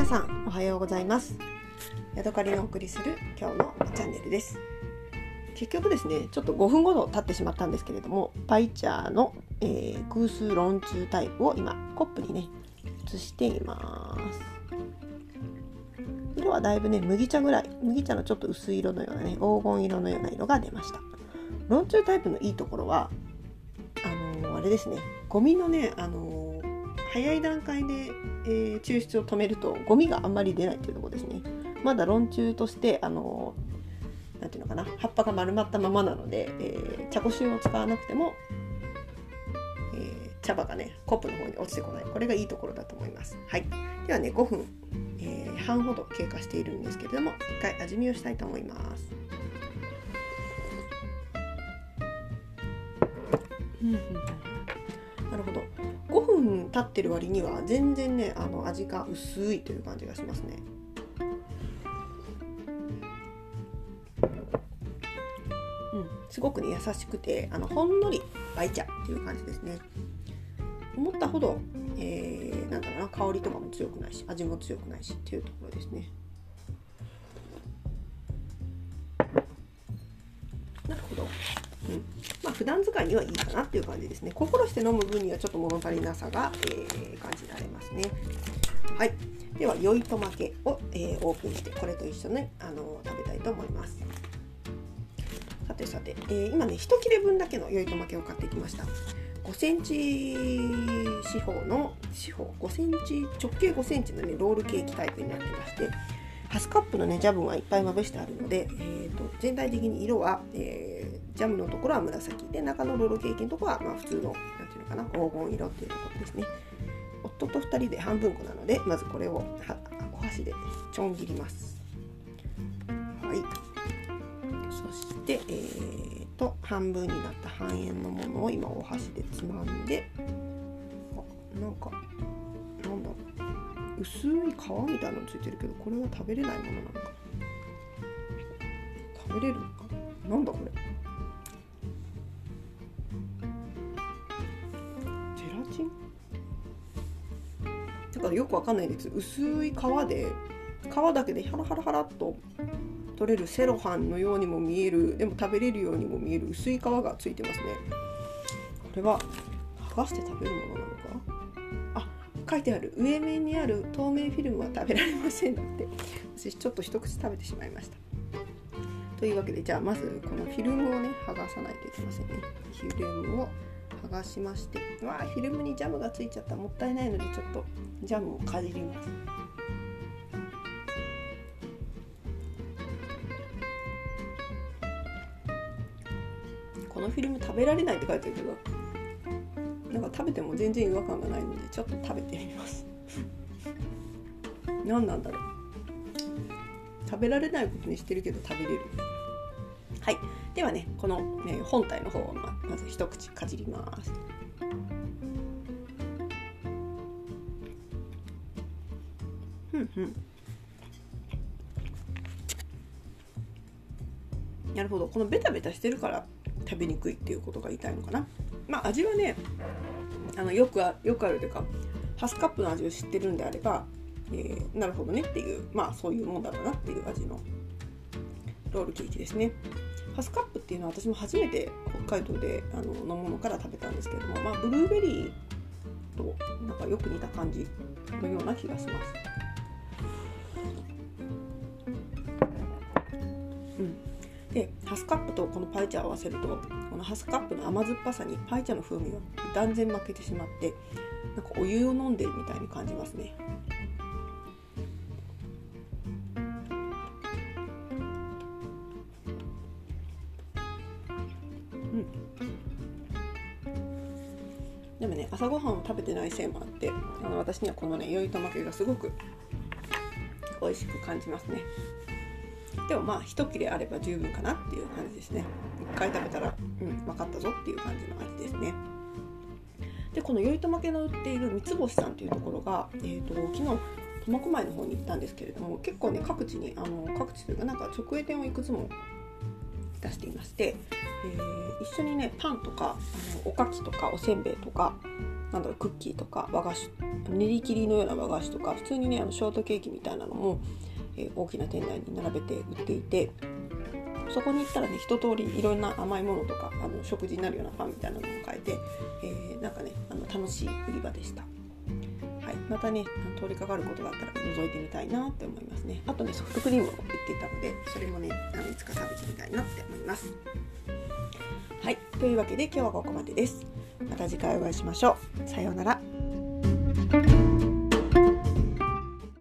皆さんおはようございます。ヤドカリのお送りする今日のチャンネルです。結局ですねちょっと5分ほど経ってしまったんですけれどもパイチャーの、えー、空数論中タイプを今コップにね移しています。色はだいぶね麦茶ぐらい麦茶のちょっと薄い色のようなね黄金色のような色が出ました。論中タイプのいいところはあのー、あれですねゴミのねあのー、早い段階で、えー、抽出を止めるとゴミがあんまり出ないっていうところですね。まだ論中としてあのなんていうのかな。葉っぱが丸まったままなので、え茶こしを使わなくても、え茶葉がねコップの方に落ちてこない。これがいいところだと思います。はい。ではね5分、え半ほど経過しているんですけれども一回味見をしたいと思います。うん。なるほど。経ってる割には全然ねあの味が薄いという感じがしますね。うんすごくね優しくてあのほんのり焙茶っていう感じですね。思ったほど、えー、なんだろうな香りとかも強くないし味も強くないしっていうところですね。普段使いにはいいかなっていう感じですね。心して飲む分にはちょっと物足りなさが、えー、感じられますね。はい。では酔いと負けを、えー、オープンしてこれと一緒にあの食べたいと思います。さてさて、えー、今ね1切れ分だけの酔いと負けを買ってきました。5センチ四方の四方5センチ直径5センチのねロールケーキタイプになってましてハスカップのねジャムはいっぱいまぶしてあるので、えーと、全体的に色は、えー、ジャムのところは紫で中のロールケーキのところは、まあ、普通のなんていうのかな黄金色っていうところですね。夫と2人で半分こなのでまずこれをお箸でちょん切ります。はい。そしてえーと半分になった半円のものを今お箸でつまんであなんか薄い皮みたいなのついてるけどこれは食べれないものなのか？食べれるのか？なんだこれ？ゼラチン？だからよくわかんないです。薄い皮で皮だけでハラハラハラっと取れるセロハンのようにも見える。でも食べれるようにも見える薄い皮がついてますね。これは剥がして食べるもの書いてある上面にある透明フィルムは食べられませんって。私ちょっと一口食べてしまいました。というわけでじゃあまずこのフィルムをね剥がさないといけませんね。フィルムを剥がしまして。わあフィルムにジャムがついちゃった。もったいないのでちょっとジャムをかじります。このフィルム食べられないって書いてるけど。なんか食べても全然違和感がないのでちょっと食べてみます。何なんだろう。食べられないことにしてるけど食べれる。はい。ではねこの、ね、本体の方をままず一口かじります。ふんふん。なるほど。このベタベタしてるから食べにくいっていうことが言いたいのかな。まあ味はねあのよくあよくあるというかハスカップの味を知ってるんであれば、えー、なるほどねっていうまあそういうもんだろうなっていう味のロールケーキですね。ハスカップっていうのは私も初めて北海道であののものから食べたんですけれども、まあ、ブルーベリーとなんかよく似た感じのような気がします。うん。でハスカップとこのパイチャを合わせるとこのハスカップの甘酸っぱさにパイチャの風味が断然負けてしまってなんかお湯を飲んでるみたいに感じますね。でもね朝ごはんを食べてないせいもあってあの私にはこのね酔いと負けがすごく美味しく感じますね。でもまあ一切れあれば十分かなっていう感じですね。一回食べたらうん分かったぞっていう感じの味ですね。でこの酔いとまけの売っている三つ星さんというところが、えーと、昨日苫小牧の方に行ったんですけれども結構ね各地にあの各地というかなんか直営店をいくつも出していまして、えー、一緒にねパンとかあのおかきとかおせんべいとか、なんだろうクッキーとか和菓子練り切りのような和菓子とか普通にねあのショートケーキみたいなのも、え、大きな店内に並べて売っていてそこに行ったらね一通りいろんな甘いものとかあの食事になるようなパンみたいなのも買えて、えー、なんかねあの楽しい売り場でした。はい、またね通りかかることがあったら覗いてみたいなって思いますね。あとねソフトクリームも売っていたのでそれもねあのいつか食べてみたいなって思います。はい。というわけで今日はここまでです。また次回お会いしましょう。さようなら。